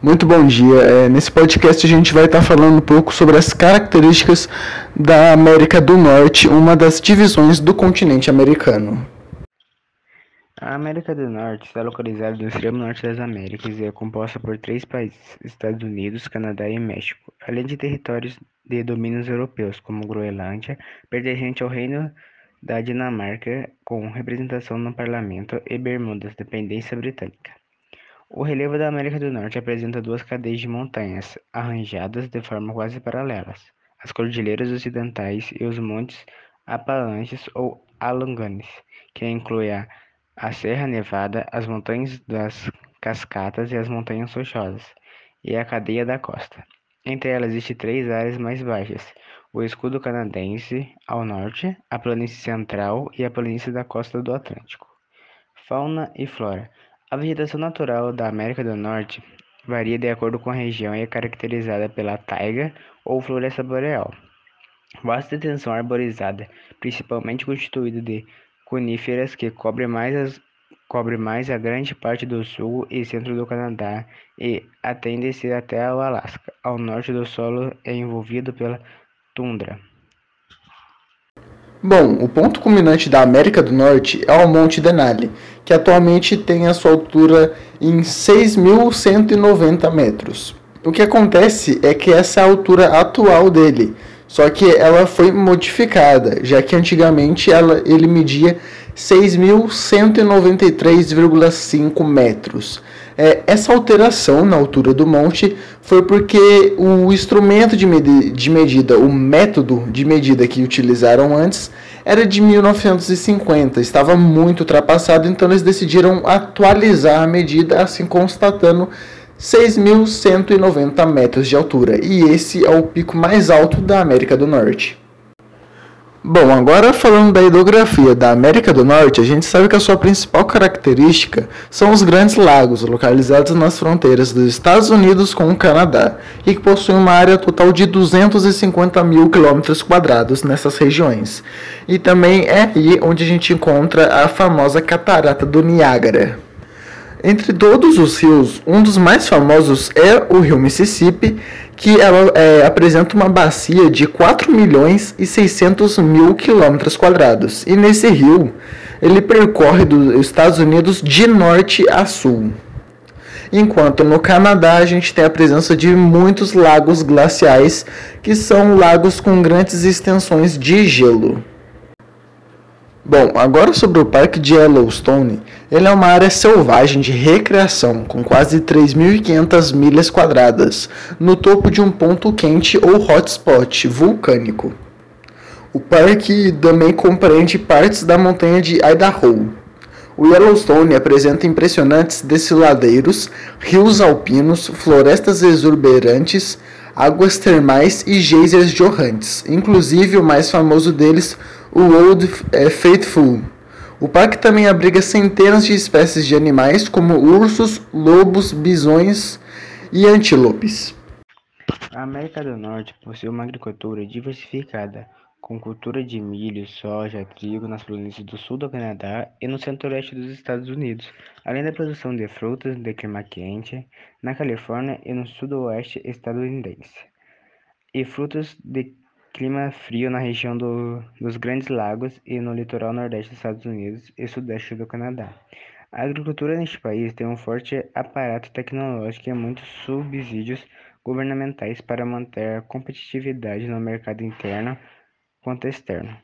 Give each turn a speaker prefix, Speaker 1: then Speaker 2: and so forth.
Speaker 1: Muito bom dia. É, nesse podcast a gente vai estar falando um pouco sobre as características da América do Norte, uma das divisões do continente americano.
Speaker 2: A América do Norte está localizada no extremo norte das Américas e é composta por três países: Estados Unidos, Canadá e México, além de territórios de domínios europeus, como Groenlândia, pertencente ao Reino da Dinamarca, com representação no parlamento, e Bermudas, dependência britânica. O relevo da América do Norte apresenta duas cadeias de montanhas, arranjadas de forma quase paralelas: as Cordilheiras Ocidentais e os Montes Apalaches ou Alleghanies, que incluem a, a Serra Nevada, as Montanhas das Cascatas e as Montanhas Rochosas, e a cadeia da costa. Entre elas existem três áreas mais baixas: o Escudo Canadense ao norte, a Planície Central e a Planície da Costa do Atlântico. Fauna e flora. A vegetação natural da América do Norte varia de acordo com a região e é caracterizada pela taiga ou floresta boreal. Vasta extensão arborizada, principalmente constituída de coníferas que cobre mais, as, cobre mais a grande parte do sul e centro do Canadá e atende-se até o Alasca. Ao norte do solo é envolvido pela tundra.
Speaker 1: Bom, o ponto culminante da América do Norte é o Monte Denali, que atualmente tem a sua altura em 6.190 metros. O que acontece é que essa é a altura atual dele, só que ela foi modificada, já que antigamente ela, ele media 6.193,5 metros. É, essa alteração na altura do monte foi porque o instrumento de, medi de medida, o método de medida que utilizaram antes, era de 1950, estava muito ultrapassado, então eles decidiram atualizar a medida, assim constatando 6.190 metros de altura, e esse é o pico mais alto da América do Norte. Bom, agora falando da hidrografia da América do Norte, a gente sabe que a sua principal característica são os grandes lagos localizados nas fronteiras dos Estados Unidos com o Canadá e que possuem uma área total de 250 mil quilômetros quadrados nessas regiões. E também é aí onde a gente encontra a famosa Catarata do Niágara. Entre todos os rios, um dos mais famosos é o rio Mississippi, que ela é, apresenta uma bacia de 4 milhões e 600 mil quilômetros quadrados. E nesse rio, ele percorre dos Estados Unidos de norte a sul. Enquanto no Canadá a gente tem a presença de muitos lagos glaciais, que são lagos com grandes extensões de gelo. Bom, agora sobre o Parque de Yellowstone, ele é uma área selvagem de recreação com quase 3.500 milhas quadradas, no topo de um ponto quente ou hotspot vulcânico. O parque também compreende partes da montanha de Idaho. O Yellowstone apresenta impressionantes desfiladeiros, rios alpinos, florestas exuberantes, águas termais e geysers jorrantes, inclusive o mais famoso deles, o Old é, Faithful. O parque também abriga centenas de espécies de animais, como ursos, lobos, bisões e antílopes.
Speaker 2: A América do Norte possui uma agricultura diversificada, com cultura de milho, soja, trigo nas planícies do sul do Canadá e no centro-oeste dos Estados Unidos, além da produção de frutas de clima quente na Califórnia e no sudoeste estadunidense, e frutas de Clima frio na região do, dos Grandes Lagos e no litoral nordeste dos Estados Unidos e sudeste do Canadá. A agricultura neste país tem um forte aparato tecnológico e muitos subsídios governamentais para manter a competitividade no mercado interno quanto externo.